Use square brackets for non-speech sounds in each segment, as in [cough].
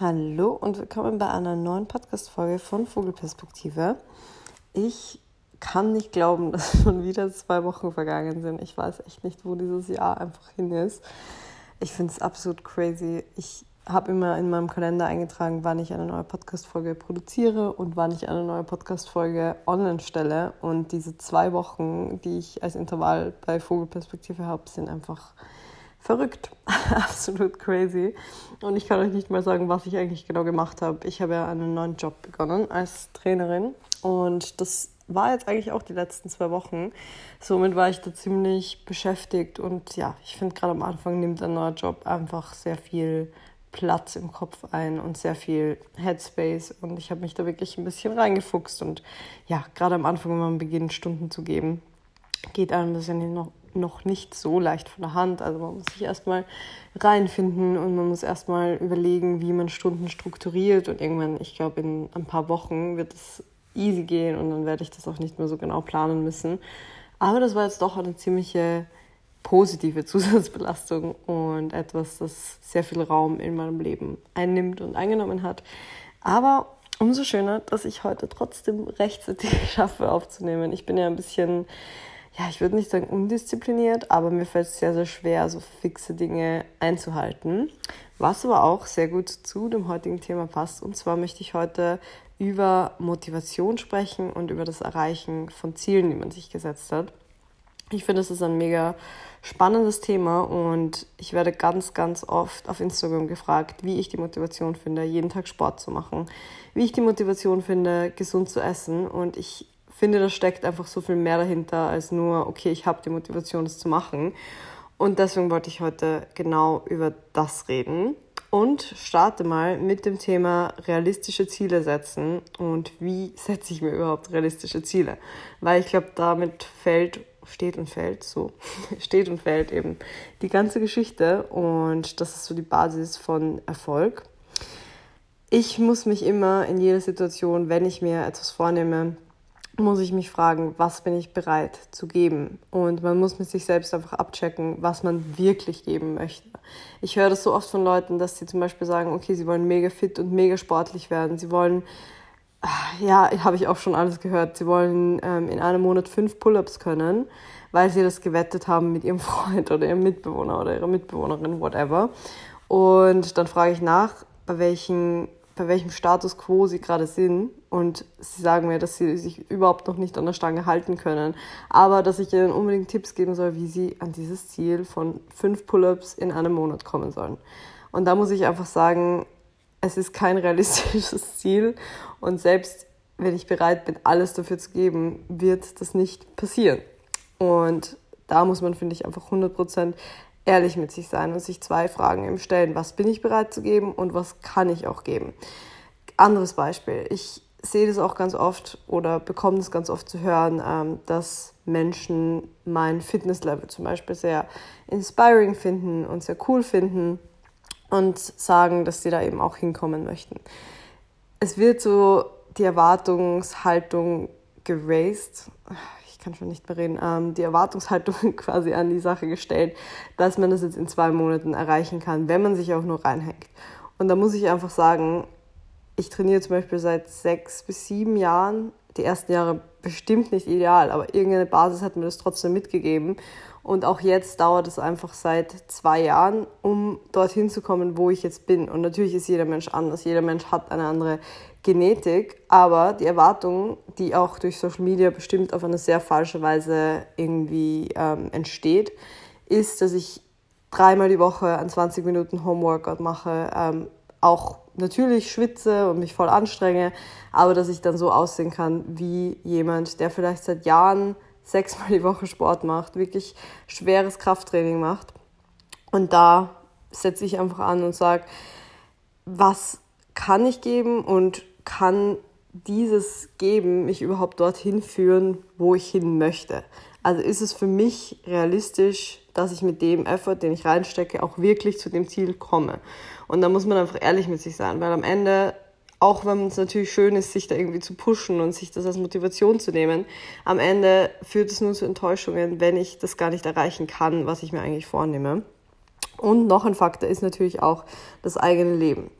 Hallo und willkommen bei einer neuen Podcast-Folge von Vogelperspektive. Ich kann nicht glauben, [laughs] dass schon wieder zwei Wochen vergangen sind. Ich weiß echt nicht, wo dieses Jahr einfach hin ist. Ich finde es absolut crazy. Ich habe immer in meinem Kalender eingetragen, wann ich eine neue Podcast-Folge produziere und wann ich eine neue Podcast-Folge online stelle. Und diese zwei Wochen, die ich als Intervall bei Vogelperspektive habe, sind einfach verrückt, [laughs] absolut crazy. Und ich kann euch nicht mal sagen, was ich eigentlich genau gemacht habe. Ich habe ja einen neuen Job begonnen als Trainerin und das war jetzt eigentlich auch die letzten zwei Wochen. Somit war ich da ziemlich beschäftigt und ja, ich finde gerade am Anfang nimmt ein neuer Job einfach sehr viel Platz im Kopf ein und sehr viel Headspace und ich habe mich da wirklich ein bisschen reingefuchst und ja, gerade am Anfang, wenn man beginnt, Stunden zu geben, geht einem das ja noch noch nicht so leicht von der Hand. Also man muss sich erstmal reinfinden und man muss erstmal überlegen, wie man Stunden strukturiert. Und irgendwann, ich glaube, in ein paar Wochen wird es easy gehen und dann werde ich das auch nicht mehr so genau planen müssen. Aber das war jetzt doch eine ziemliche positive [laughs] Zusatzbelastung und etwas, das sehr viel Raum in meinem Leben einnimmt und eingenommen hat. Aber umso schöner, dass ich heute trotzdem rechtzeitig [laughs] schaffe aufzunehmen. Ich bin ja ein bisschen ja, ich würde nicht sagen undiszipliniert, aber mir fällt es sehr, sehr schwer, so fixe Dinge einzuhalten. Was aber auch sehr gut zu dem heutigen Thema passt. Und zwar möchte ich heute über Motivation sprechen und über das Erreichen von Zielen, die man sich gesetzt hat. Ich finde, es ist ein mega spannendes Thema und ich werde ganz, ganz oft auf Instagram gefragt, wie ich die Motivation finde, jeden Tag Sport zu machen, wie ich die Motivation finde, gesund zu essen. Und ich finde, da steckt einfach so viel mehr dahinter als nur, okay, ich habe die Motivation, das zu machen. Und deswegen wollte ich heute genau über das reden und starte mal mit dem Thema realistische Ziele setzen und wie setze ich mir überhaupt realistische Ziele. Weil ich glaube, damit fällt, steht und fällt so, [laughs] steht und fällt eben die ganze Geschichte und das ist so die Basis von Erfolg. Ich muss mich immer in jeder Situation, wenn ich mir etwas vornehme, muss ich mich fragen, was bin ich bereit zu geben? Und man muss mit sich selbst einfach abchecken, was man wirklich geben möchte. Ich höre das so oft von Leuten, dass sie zum Beispiel sagen, okay, sie wollen mega fit und mega sportlich werden. Sie wollen, ah, ja, habe ich auch schon alles gehört, sie wollen ähm, in einem Monat fünf Pull-ups können, weil sie das gewettet haben mit ihrem [laughs] Freund oder ihrem Mitbewohner oder ihrer Mitbewohnerin, whatever. Und dann frage ich nach, bei welchen bei welchem Status quo sie gerade sind. Und sie sagen mir, dass sie sich überhaupt noch nicht an der Stange halten können. Aber dass ich ihnen unbedingt Tipps geben soll, wie sie an dieses Ziel von fünf Pull-ups in einem Monat kommen sollen. Und da muss ich einfach sagen, es ist kein [laughs] realistisches Ziel. Und selbst wenn ich bereit bin, alles dafür zu geben, wird das nicht passieren. Und da muss man, finde ich, einfach 100% ehrlich mit sich sein und sich zwei Fragen eben stellen. Was bin ich bereit zu geben und was kann ich auch geben? Anderes Beispiel. Ich sehe das auch ganz oft oder bekomme das ganz oft zu hören, ähm, dass Menschen mein Fitnesslevel zum Beispiel sehr inspiring finden und sehr cool finden und sagen, dass sie da eben auch hinkommen möchten. Es wird so die Erwartungshaltung geraced kann schon nicht mehr reden, ähm, die Erwartungshaltung [laughs] quasi an die Sache gestellt, dass man das jetzt in zwei Monaten erreichen kann, wenn man sich auch nur reinhängt. Und da muss ich einfach sagen, ich trainiere zum Beispiel seit sechs bis sieben Jahren. Die ersten Jahre bestimmt nicht ideal, aber irgendeine Basis hat mir das trotzdem mitgegeben. Und auch jetzt dauert es einfach seit zwei Jahren, um dorthin zu kommen, wo ich jetzt bin. Und natürlich ist jeder Mensch anders. Jeder Mensch hat eine andere Genetik, aber die Erwartung, die auch durch Social Media bestimmt auf eine sehr falsche Weise irgendwie ähm, entsteht, ist, dass ich dreimal die Woche ein 20 Minuten Homeworkout mache, ähm, auch natürlich schwitze und mich voll anstrenge, aber dass ich dann so aussehen kann wie jemand, der vielleicht seit Jahren sechsmal die Woche Sport macht, wirklich schweres Krafttraining macht. Und da setze ich einfach an und sage, was kann ich geben und kann dieses Geben mich überhaupt dorthin führen, wo ich hin möchte? Also ist es für mich realistisch, dass ich mit dem Effort, den ich reinstecke, auch wirklich zu dem Ziel komme? Und da muss man einfach ehrlich mit sich sein, weil am Ende, auch wenn es natürlich schön ist, sich da irgendwie zu pushen und sich das als Motivation zu nehmen, am Ende führt es nur zu Enttäuschungen, wenn ich das gar nicht erreichen kann, was ich mir eigentlich vornehme. Und noch ein Faktor ist natürlich auch das eigene Leben.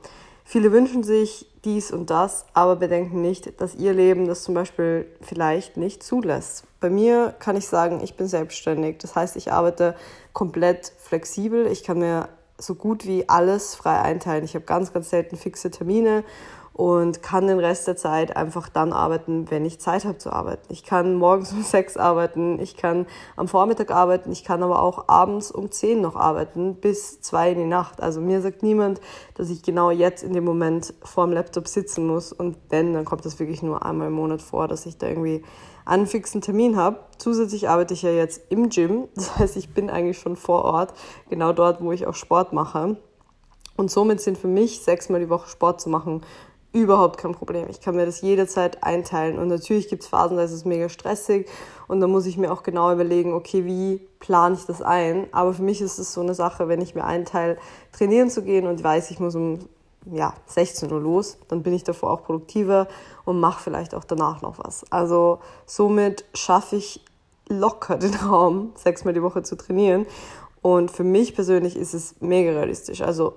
Viele wünschen sich dies und das, aber bedenken nicht, dass ihr Leben das zum Beispiel vielleicht nicht zulässt. Bei mir kann ich sagen, ich bin selbstständig. Das heißt, ich arbeite komplett flexibel. Ich kann mir so gut wie alles frei einteilen. Ich habe ganz, ganz selten fixe Termine und kann den Rest der Zeit einfach dann arbeiten, wenn ich Zeit habe zu arbeiten. Ich kann morgens [laughs] um sechs arbeiten, ich kann am Vormittag arbeiten, ich kann aber auch abends um zehn noch arbeiten, bis zwei in die Nacht. Also mir sagt niemand, dass ich genau jetzt in dem Moment vor dem Laptop sitzen muss und wenn, dann kommt das wirklich nur einmal im Monat vor, dass ich da irgendwie einen fixen Termin habe. Zusätzlich arbeite ich ja jetzt im Gym, [laughs] das heißt, ich bin eigentlich schon vor Ort, genau dort, wo ich auch Sport mache. Und somit sind für mich sechsmal die Woche Sport zu machen überhaupt kein Problem. Ich kann mir das jederzeit einteilen. Und natürlich gibt es Phasen, da ist es mega stressig und da muss ich mir auch genau überlegen, okay, wie plane ich das ein? Aber für mich ist es so eine Sache, wenn ich mir einteile, trainieren zu gehen und weiß, ich muss um ja, 16 Uhr los, dann bin ich davor auch produktiver und mache vielleicht auch danach noch was. Also somit schaffe ich locker den Raum, sechsmal die Woche zu trainieren. Und für mich persönlich ist es mega realistisch. Also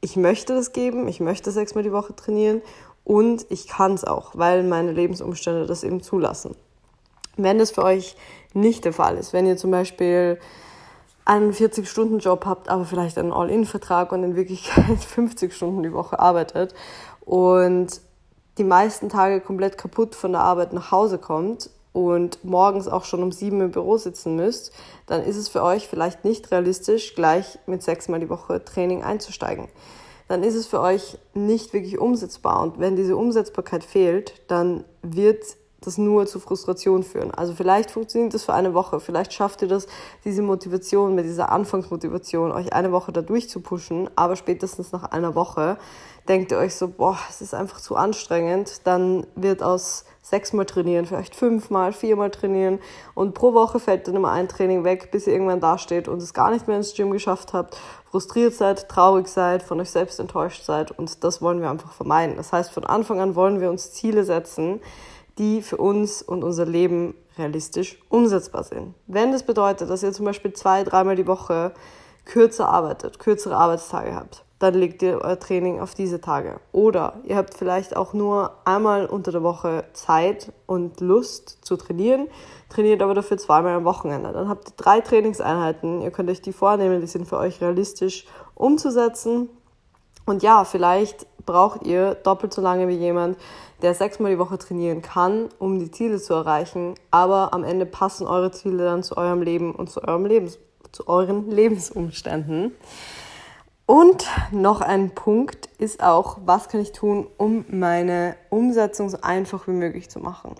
ich möchte das geben, ich möchte sechsmal die Woche trainieren und ich kann es auch, weil meine Lebensumstände das eben zulassen. Wenn das für euch nicht der Fall ist, wenn ihr zum Beispiel einen 40-Stunden-Job habt, aber vielleicht einen All-In-Vertrag und in Wirklichkeit [laughs] 50 Stunden die Woche arbeitet und die meisten Tage komplett kaputt von der Arbeit nach Hause kommt und morgens auch schon um sieben im Büro sitzen müsst, dann ist es für euch vielleicht nicht realistisch, gleich mit sechsmal die Woche Training einzusteigen. Dann ist es für euch nicht wirklich umsetzbar. Und wenn diese Umsetzbarkeit fehlt, dann wird das nur zu Frustration führen. Also vielleicht funktioniert das für eine Woche, vielleicht schafft ihr das, diese Motivation, mit dieser Anfangsmotivation, euch eine Woche da durchzupushen, aber spätestens nach einer Woche denkt ihr euch so, boah, es ist einfach zu anstrengend, dann wird aus sechsmal trainieren, vielleicht fünfmal, viermal trainieren und pro Woche fällt dann immer ein Training weg, bis ihr irgendwann dasteht und es gar nicht mehr ins Gym geschafft habt, frustriert seid, traurig seid, von euch selbst enttäuscht seid und das wollen wir einfach vermeiden. Das heißt, von Anfang an wollen wir uns Ziele setzen, die für uns und unser Leben realistisch umsetzbar sind. Wenn das bedeutet, dass ihr zum Beispiel zwei, dreimal die Woche kürzer arbeitet, kürzere Arbeitstage habt, dann legt ihr euer Training auf diese Tage. Oder ihr habt vielleicht auch nur einmal unter der Woche Zeit und Lust zu trainieren, trainiert aber dafür zweimal am Wochenende. Dann habt ihr drei Trainingseinheiten, ihr könnt euch die vornehmen, die sind für euch realistisch umzusetzen. Und ja, vielleicht braucht ihr doppelt so lange wie jemand, der sechsmal die Woche trainieren kann, um die Ziele zu erreichen. Aber am Ende passen eure Ziele dann zu eurem Leben und zu, eurem Lebens zu euren Lebensumständen. Und noch ein Punkt ist auch, was kann ich tun, um meine Umsetzung so einfach wie möglich zu machen.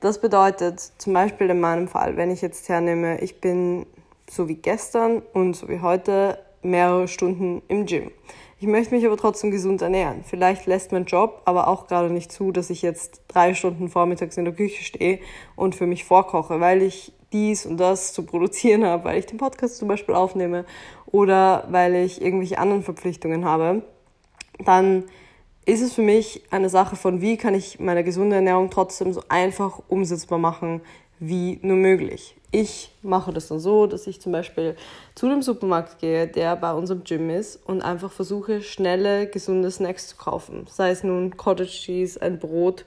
Das bedeutet zum Beispiel in meinem Fall, wenn ich jetzt hernehme, ich bin so wie gestern und so wie heute mehrere Stunden im Gym. Ich möchte mich aber trotzdem gesund ernähren. Vielleicht lässt mein Job aber auch gerade nicht zu, dass ich jetzt drei Stunden vormittags in der Küche stehe und für mich vorkoche, weil ich dies und das zu produzieren habe, weil ich den Podcast zum Beispiel aufnehme oder weil ich irgendwelche anderen Verpflichtungen habe, dann ist es für mich eine Sache von, wie kann ich meine gesunde Ernährung trotzdem so einfach umsetzbar machen wie nur möglich. Ich mache das dann so, dass ich zum Beispiel zu dem Supermarkt gehe, der bei unserem Gym ist und einfach versuche, schnelle, gesunde Snacks zu kaufen. Sei es nun Cottage Cheese, ein Brot,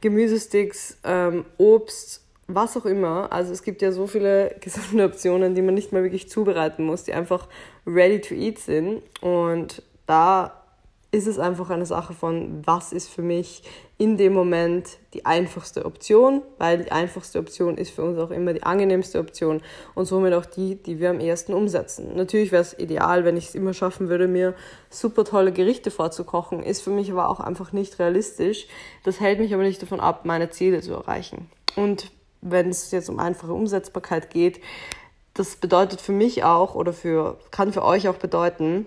Gemüsesticks, ähm, Obst was auch immer. Also es gibt ja so viele [laughs] gesunde Optionen, die man nicht mal wirklich zubereiten muss, die einfach ready to eat sind. Und da ist es einfach eine Sache von, was ist für mich in dem Moment die einfachste Option, weil die einfachste Option ist für uns auch immer die angenehmste Option und somit auch die, die wir am ehesten umsetzen. Natürlich wäre es ideal, wenn ich es immer schaffen würde, mir super tolle Gerichte vorzukochen, ist für mich aber auch einfach nicht realistisch. Das hält mich aber nicht davon ab, meine Ziele zu erreichen. Und wenn es jetzt um einfache Umsetzbarkeit geht, das bedeutet für mich auch oder für, kann für euch auch bedeuten,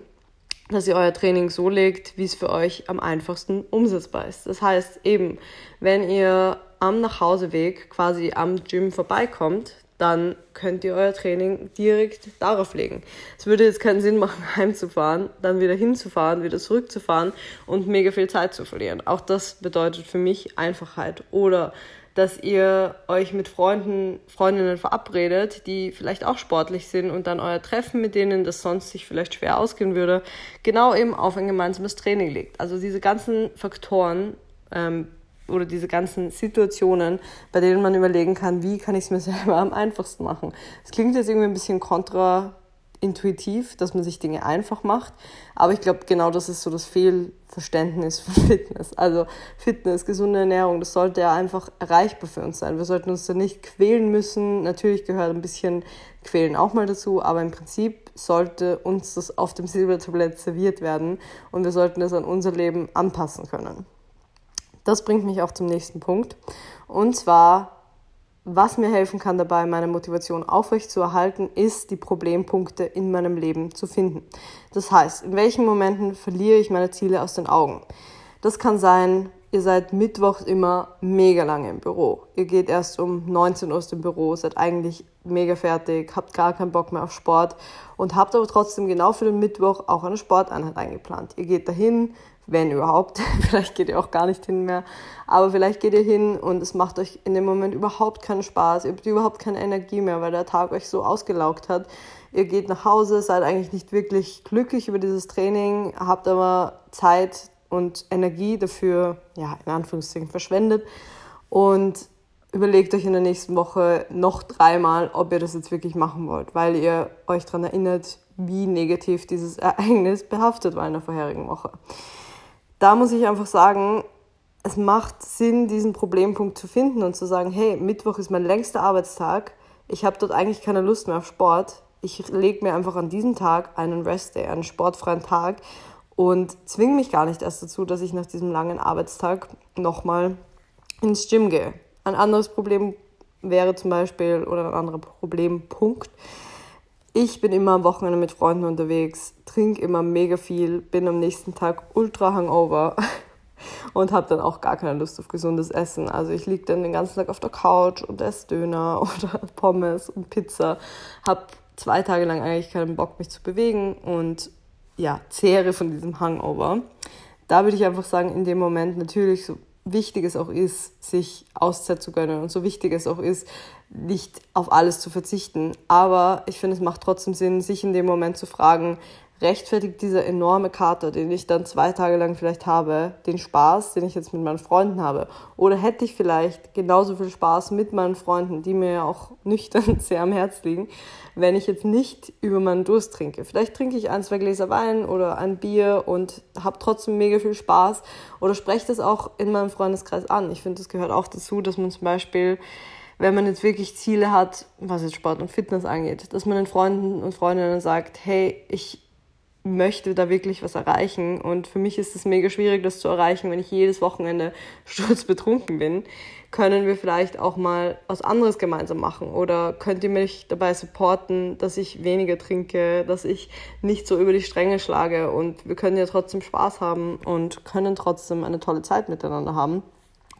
dass ihr euer Training so legt, wie es für euch am einfachsten umsetzbar ist. Das heißt eben, wenn ihr am Nachhauseweg quasi am Gym vorbeikommt, dann könnt ihr euer Training direkt darauf legen. Es würde jetzt keinen Sinn machen, [laughs] heimzufahren, dann wieder hinzufahren, wieder zurückzufahren und mega viel Zeit zu verlieren. Auch das bedeutet für mich Einfachheit. Oder dass ihr euch mit Freunden, Freundinnen verabredet, die vielleicht auch sportlich sind und dann euer Treffen mit denen, das sonst sich vielleicht schwer ausgehen würde, genau eben auf ein gemeinsames Training legt. Also diese ganzen Faktoren ähm, oder diese ganzen Situationen, bei denen man überlegen kann, wie kann ich es mir [laughs] selber am einfachsten machen. Es klingt jetzt irgendwie ein bisschen kontra intuitiv, dass man sich Dinge einfach macht. Aber ich glaube, genau das ist so das Fehlverständnis von [laughs] Fitness. Also Fitness, gesunde Ernährung, das sollte ja einfach erreichbar für uns sein. Wir sollten uns da nicht quälen müssen. Natürlich gehört ein bisschen Quälen auch mal dazu, aber im Prinzip sollte uns das auf dem Silbertablett serviert werden und wir sollten das an unser Leben anpassen können. Das bringt mich auch zum nächsten Punkt. Und zwar was mir helfen kann dabei, meine Motivation aufrechtzuerhalten, ist, die Problempunkte in meinem Leben zu finden. Das heißt, in welchen Momenten verliere ich meine Ziele aus den Augen? Das kann sein, ihr seid mittwochs immer mega lange im Büro. Ihr geht erst um 19 Uhr aus dem Büro, seid eigentlich mega fertig, habt gar keinen Bock mehr auf Sport und habt aber trotzdem genau für den Mittwoch auch eine Sporteinheit eingeplant. Ihr geht dahin, wenn überhaupt. [laughs] vielleicht geht ihr auch gar nicht hin mehr. Aber vielleicht geht ihr hin und es macht euch in dem Moment überhaupt keinen Spaß. Ihr habt überhaupt keine Energie mehr, weil der Tag euch so ausgelaugt hat. Ihr geht nach Hause, seid eigentlich nicht wirklich glücklich über dieses Training, habt aber Zeit und Energie dafür, ja, in Anführungszeichen verschwendet. Und überlegt euch in der nächsten Woche noch dreimal, ob ihr das jetzt wirklich machen wollt, weil ihr euch daran erinnert, wie negativ dieses Ereignis behaftet war in der vorherigen Woche. Da muss ich einfach sagen, es macht Sinn, diesen Problempunkt zu finden und zu sagen, hey, Mittwoch ist mein längster Arbeitstag, ich habe dort eigentlich keine Lust mehr auf Sport, ich lege mir einfach an diesem Tag einen Rest-Day, einen sportfreien Tag und zwinge mich gar nicht erst dazu, dass ich nach diesem langen Arbeitstag nochmal ins Gym gehe. Ein anderes Problem wäre zum Beispiel, oder ein anderer Problempunkt, ich bin immer am Wochenende mit Freunden unterwegs, trinke immer mega viel, bin am nächsten Tag ultra hungover [laughs] und habe dann auch gar keine Lust auf gesundes Essen. Also ich liege dann den ganzen Tag auf der Couch und esse Döner [laughs] oder Pommes und Pizza, habe zwei Tage lang eigentlich keinen Bock, mich zu bewegen und ja, zehre von diesem Hangover. Da würde ich einfach sagen, in dem Moment natürlich so wichtig es auch ist, sich Auszeit zu gönnen und so wichtig es auch ist, nicht auf alles zu verzichten. Aber ich finde, es macht trotzdem Sinn, sich in dem Moment zu fragen, rechtfertigt dieser enorme Kater, den ich dann zwei Tage lang vielleicht habe, den Spaß, den ich jetzt mit meinen Freunden habe? Oder hätte ich vielleicht genauso viel Spaß mit meinen Freunden, die mir ja auch nüchtern [laughs] sehr am Herz liegen, wenn ich jetzt nicht über meinen Durst trinke? Vielleicht trinke ich ein, zwei Gläser Wein oder ein Bier und habe trotzdem mega viel Spaß oder spreche das auch in meinem Freundeskreis an. Ich finde, das gehört auch dazu, dass man zum Beispiel wenn man jetzt wirklich Ziele hat, was jetzt Sport und Fitness angeht, dass man den Freunden und Freundinnen sagt, hey, ich möchte da wirklich was erreichen. Und für mich ist es mega schwierig, das zu erreichen, wenn ich jedes Wochenende [laughs] sturzbetrunken bin. Können wir vielleicht auch mal was anderes gemeinsam machen? Oder könnt ihr mich dabei supporten, dass ich weniger trinke, dass ich nicht so über die Stränge schlage? Und wir können ja trotzdem Spaß haben und können trotzdem eine tolle Zeit miteinander haben.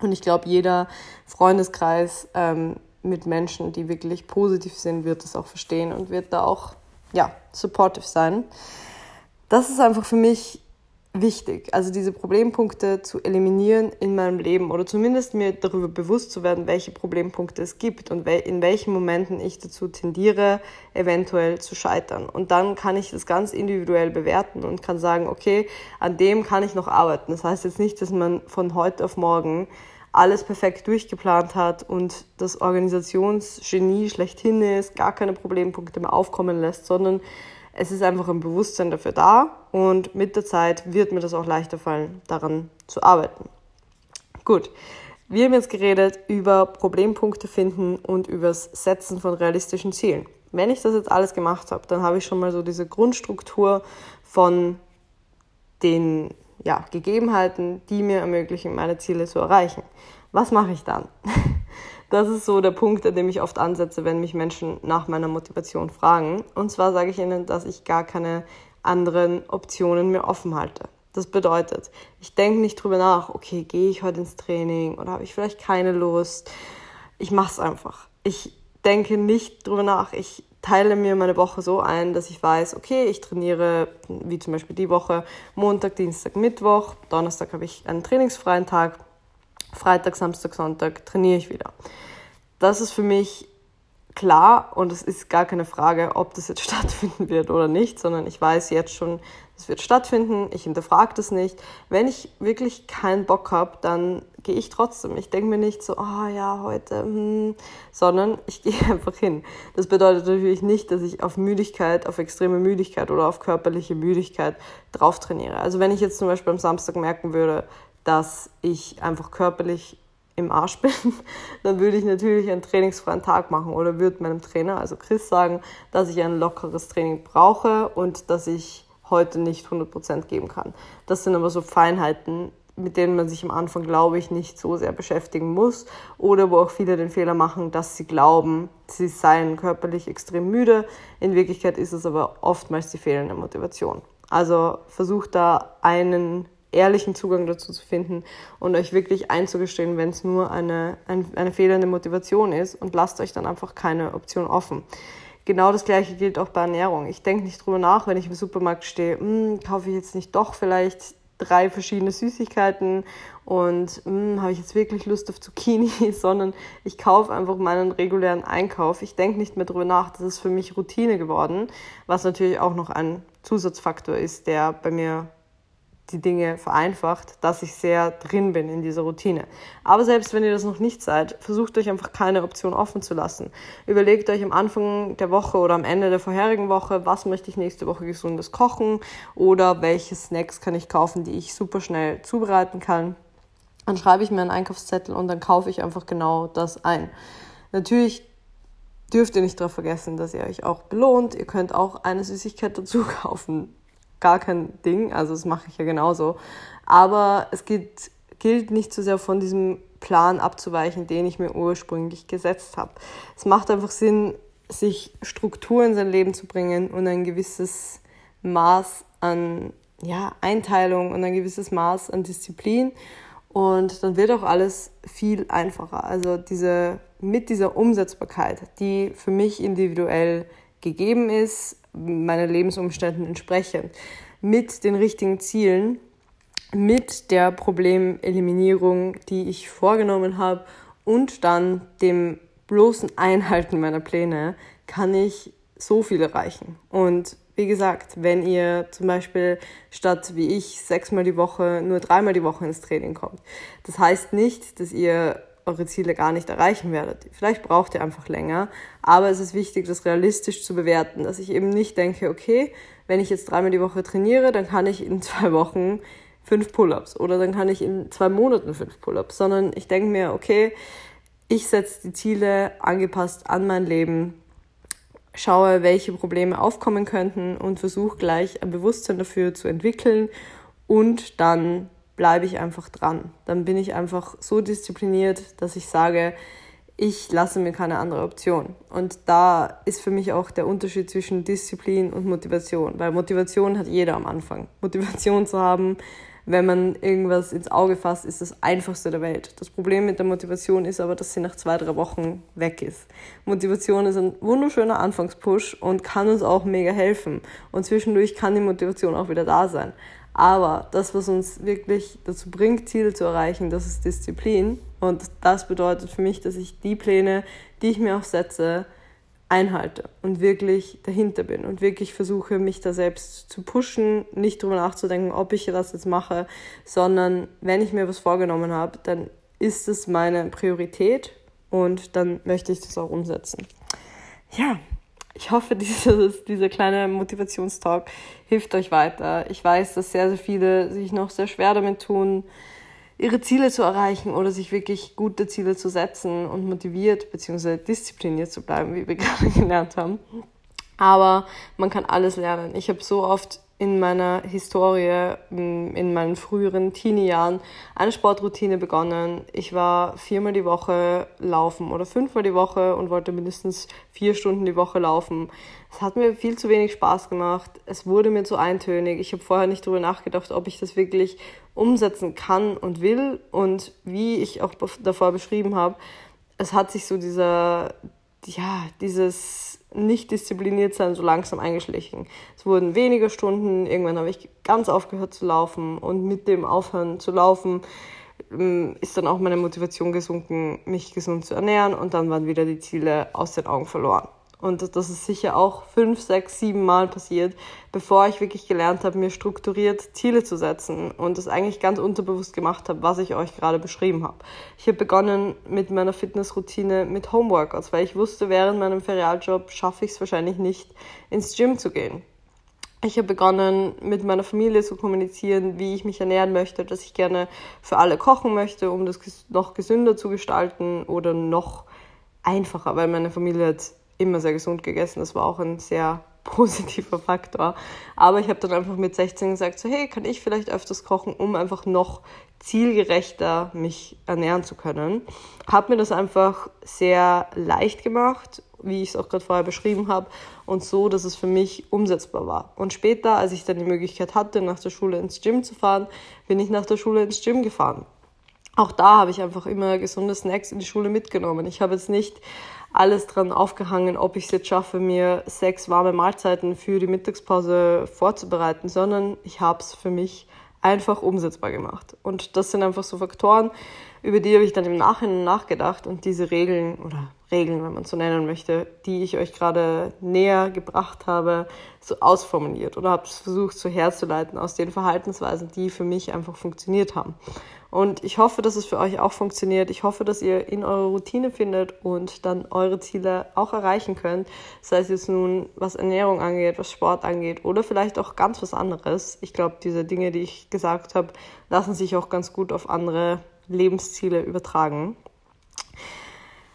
Und ich glaube, jeder Freundeskreis ähm, mit Menschen, die wirklich positiv sind, wird das auch verstehen und wird da auch ja, supportive sein das ist einfach für mich wichtig, also diese Problempunkte zu eliminieren in meinem Leben oder zumindest mir darüber bewusst zu werden, welche Problempunkte es gibt und in welchen Momenten ich dazu tendiere, eventuell zu scheitern. Und dann kann ich das ganz individuell bewerten und kann sagen, okay, an dem kann ich noch arbeiten. Das heißt jetzt nicht, dass man von heute auf morgen alles perfekt durchgeplant hat und das Organisationsgenie schlechthin ist, gar keine Problempunkte mehr aufkommen lässt, sondern es ist einfach ein Bewusstsein dafür da und mit der Zeit wird mir das auch leichter fallen, daran zu arbeiten. Gut, wir haben jetzt geredet über Problempunkte finden und übers Setzen von realistischen Zielen. Wenn ich das jetzt alles gemacht habe, dann habe ich schon mal so diese Grundstruktur von den ja, Gegebenheiten, die mir ermöglichen, meine Ziele zu erreichen. Was mache ich dann? [laughs] Das ist so der Punkt, an dem ich oft ansetze, wenn mich Menschen nach meiner Motivation fragen. Und zwar sage ich ihnen, dass ich gar keine anderen Optionen mehr offen halte. Das bedeutet, ich denke nicht drüber nach, okay, gehe ich heute ins Training oder habe ich vielleicht keine Lust. Ich mache es einfach. Ich denke nicht drüber nach. Ich teile mir meine Woche so ein, dass ich weiß, okay, ich trainiere, wie zum Beispiel die Woche, Montag, Dienstag, Mittwoch, Donnerstag habe ich einen trainingsfreien Tag Freitag, Samstag, Sonntag trainiere ich wieder. Das ist für mich klar und es ist gar keine Frage, ob das jetzt [laughs] stattfinden wird oder nicht, sondern ich weiß jetzt schon, es wird stattfinden, ich hinterfrage das nicht. Wenn ich wirklich keinen Bock habe, dann gehe ich trotzdem. Ich denke mir nicht so, ah oh, ja, heute, hm, sondern ich [laughs] gehe einfach hin. Das bedeutet natürlich nicht, dass ich auf Müdigkeit, auf extreme Müdigkeit oder auf körperliche Müdigkeit drauf trainiere. Also wenn ich jetzt zum Beispiel am Samstag merken würde, dass ich einfach körperlich im Arsch bin, [laughs] dann würde ich natürlich einen trainingsfreien Tag machen oder würde meinem Trainer, also Chris, sagen, dass ich ein lockeres Training brauche und dass ich heute nicht 100% geben kann. Das sind aber so Feinheiten, mit denen man sich am Anfang, glaube ich, nicht so sehr beschäftigen muss oder wo auch viele den Fehler machen, dass sie glauben, sie seien körperlich extrem müde. In Wirklichkeit ist es aber oftmals die fehlende Motivation. Also versucht da einen ehrlichen Zugang dazu zu finden und euch wirklich einzugestehen, wenn es nur eine, ein, eine fehlende Motivation ist und lasst euch dann einfach keine Option offen. Genau das gleiche gilt auch bei Ernährung. Ich denke nicht drüber nach, wenn ich im Supermarkt stehe, hm, kaufe ich jetzt nicht doch vielleicht drei verschiedene Süßigkeiten und hm, habe ich jetzt wirklich Lust auf Zucchini, [laughs] sondern ich kaufe einfach meinen regulären Einkauf. Ich denke nicht mehr drüber nach, das ist für mich Routine geworden, was natürlich auch noch ein Zusatzfaktor ist, der bei mir die Dinge vereinfacht, dass ich sehr drin bin in dieser Routine. Aber selbst wenn ihr das noch nicht seid, versucht euch einfach keine Option offen zu lassen. Überlegt euch am Anfang der Woche oder am Ende der vorherigen Woche, was möchte ich nächste Woche gesundes kochen oder welche Snacks kann ich kaufen, die ich super schnell zubereiten kann. Dann schreibe ich mir einen Einkaufszettel und dann kaufe ich einfach genau das ein. Natürlich dürft ihr nicht darauf vergessen, dass ihr euch auch belohnt. Ihr könnt auch eine Süßigkeit dazu [laughs] kaufen gar kein Ding, also das mache ich ja genauso. Aber es gilt, gilt nicht so sehr von diesem Plan abzuweichen, den ich mir ursprünglich gesetzt habe. Es macht einfach Sinn, sich Struktur in sein Leben zu bringen und ein gewisses Maß an ja, Einteilung und ein gewisses Maß an Disziplin. Und dann wird auch alles viel einfacher. Also diese, mit dieser Umsetzbarkeit, die für mich individuell gegeben ist, meinen Lebensumständen entsprechend, mit den richtigen Zielen, mit der Problemeliminierung, die ich vorgenommen habe und dann dem bloßen Einhalten meiner Pläne kann ich so viel erreichen. Und wie gesagt, wenn ihr zum Beispiel statt wie ich sechsmal die Woche nur dreimal die Woche ins Training kommt, das heißt nicht, dass ihr eure Ziele gar nicht erreichen werdet. Vielleicht braucht ihr einfach länger, aber es ist wichtig, das realistisch zu bewerten, dass ich eben nicht denke, okay, wenn ich jetzt dreimal die Woche trainiere, dann kann ich in [laughs] zwei Wochen fünf Pull-ups oder dann kann ich in zwei Monaten fünf Pull-ups, sondern ich denke mir, okay, ich setze die Ziele angepasst an mein Leben, schaue, welche Probleme aufkommen könnten und versuche gleich ein Bewusstsein dafür zu entwickeln und dann bleibe ich einfach dran. Dann bin ich einfach so diszipliniert, dass ich sage, ich lasse mir keine andere Option. Und da ist für mich auch der Unterschied zwischen Disziplin und Motivation, weil Motivation hat jeder am Anfang. Motivation zu haben, wenn man irgendwas ins Auge fasst, ist das einfachste der Welt. Das Problem mit der Motivation ist aber, dass sie nach zwei, drei Wochen weg ist. Motivation ist ein wunderschöner Anfangspush und kann uns auch mega helfen. Und zwischendurch kann die Motivation auch wieder da sein. Aber das, was uns wirklich dazu bringt, Ziele zu erreichen, das ist Disziplin. Und das bedeutet für mich, dass ich die Pläne, die ich mir auch setze, einhalte und wirklich dahinter bin und wirklich versuche, mich da selbst zu pushen, nicht drüber nachzudenken, ob ich das jetzt mache, sondern wenn ich mir was vorgenommen habe, dann ist es meine Priorität und dann möchte ich das auch umsetzen. Ja, ich hoffe, [laughs] dieses, dieser kleine Motivationstalk hilft euch weiter. Ich weiß, dass sehr, sehr viele sich noch sehr schwer damit tun, ihre Ziele zu erreichen oder sich wirklich gute Ziele zu setzen und motiviert bzw. diszipliniert zu bleiben, wie wir [laughs] gerade gelernt haben. Aber man kann alles lernen. Ich habe so oft in meiner Historie, in meinen früheren Teenie-Jahren eine Sportroutine begonnen. Ich war viermal die Woche laufen oder fünfmal die Woche und wollte mindestens vier Stunden die Woche laufen. Es hat mir viel zu wenig Spaß gemacht. Es wurde mir zu eintönig. Ich habe vorher nicht darüber nachgedacht, ob ich das wirklich umsetzen kann und will. Und wie ich auch davor beschrieben habe, es hat sich so dieser, ja, dieses nicht diszipliniert sein so langsam eingeschlichen. Es wurden weniger Stunden, irgendwann habe ich ganz aufgehört zu laufen und mit dem Aufhören zu laufen ähm, ist dann auch meine Motivation gesunken, mich gesund zu ernähren und dann waren wieder die Ziele aus den Augen verloren. Und das ist sicher auch fünf, sechs, sieben Mal passiert, bevor ich wirklich gelernt habe, mir strukturiert Ziele zu setzen und das eigentlich ganz unterbewusst gemacht habe, was ich euch gerade beschrieben habe. Ich habe begonnen mit meiner Fitnessroutine mit Homeworkouts, weil ich wusste, während meinem Ferialjob schaffe ich es wahrscheinlich nicht, ins Gym zu gehen. Ich habe begonnen, mit meiner Familie zu kommunizieren, wie ich mich ernähren möchte, dass ich gerne für alle kochen möchte, um das noch gesünder zu gestalten oder noch einfacher, weil meine Familie hat immer sehr gesund gegessen. Das war auch ein sehr [laughs] positiver Faktor. Aber ich habe dann einfach mit 16 gesagt, so hey, kann ich vielleicht öfters kochen, um einfach noch zielgerechter mich ernähren zu können. Habe mir das einfach sehr leicht gemacht, wie ich es auch gerade vorher beschrieben habe, und so, dass es für mich umsetzbar war. Und später, als ich dann die Möglichkeit hatte, nach der Schule ins Gym zu fahren, bin ich nach der Schule ins Gym gefahren. Auch da habe ich einfach immer gesunde Snacks in die Schule mitgenommen. Ich habe jetzt nicht alles dran aufgehangen, ob ich es jetzt schaffe, mir sechs warme Mahlzeiten für die Mittagspause vorzubereiten, sondern ich habe es für mich einfach umsetzbar gemacht. Und das sind einfach so Faktoren, über die habe ich dann im Nachhinein nachgedacht und diese Regeln oder Regeln, wenn man so nennen möchte, die ich euch gerade näher gebracht habe, so ausformuliert oder habe es versucht so herzuleiten aus den Verhaltensweisen, die für mich einfach funktioniert haben. Und ich hoffe, dass es für euch auch funktioniert. Ich hoffe, dass ihr in eure Routine findet und dann eure Ziele auch erreichen könnt. Sei es jetzt nun, was Ernährung angeht, was Sport angeht oder vielleicht auch ganz was anderes. Ich glaube, diese Dinge, die ich gesagt habe, lassen sich auch ganz gut auf andere Lebensziele übertragen.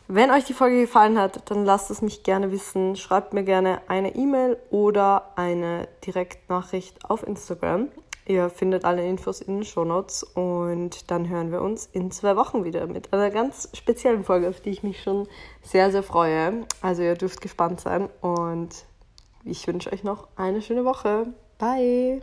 Wenn euch die Folge gefallen hat, dann lasst es mich gerne wissen. Schreibt mir gerne eine E-Mail oder eine Direktnachricht auf Instagram. Ihr findet alle Infos in den Shownotes und dann hören wir uns in zwei Wochen wieder mit einer ganz speziellen Folge, auf die ich mich schon sehr, sehr freue. Also ihr dürft gespannt sein und ich wünsche euch noch eine schöne Woche. Bye!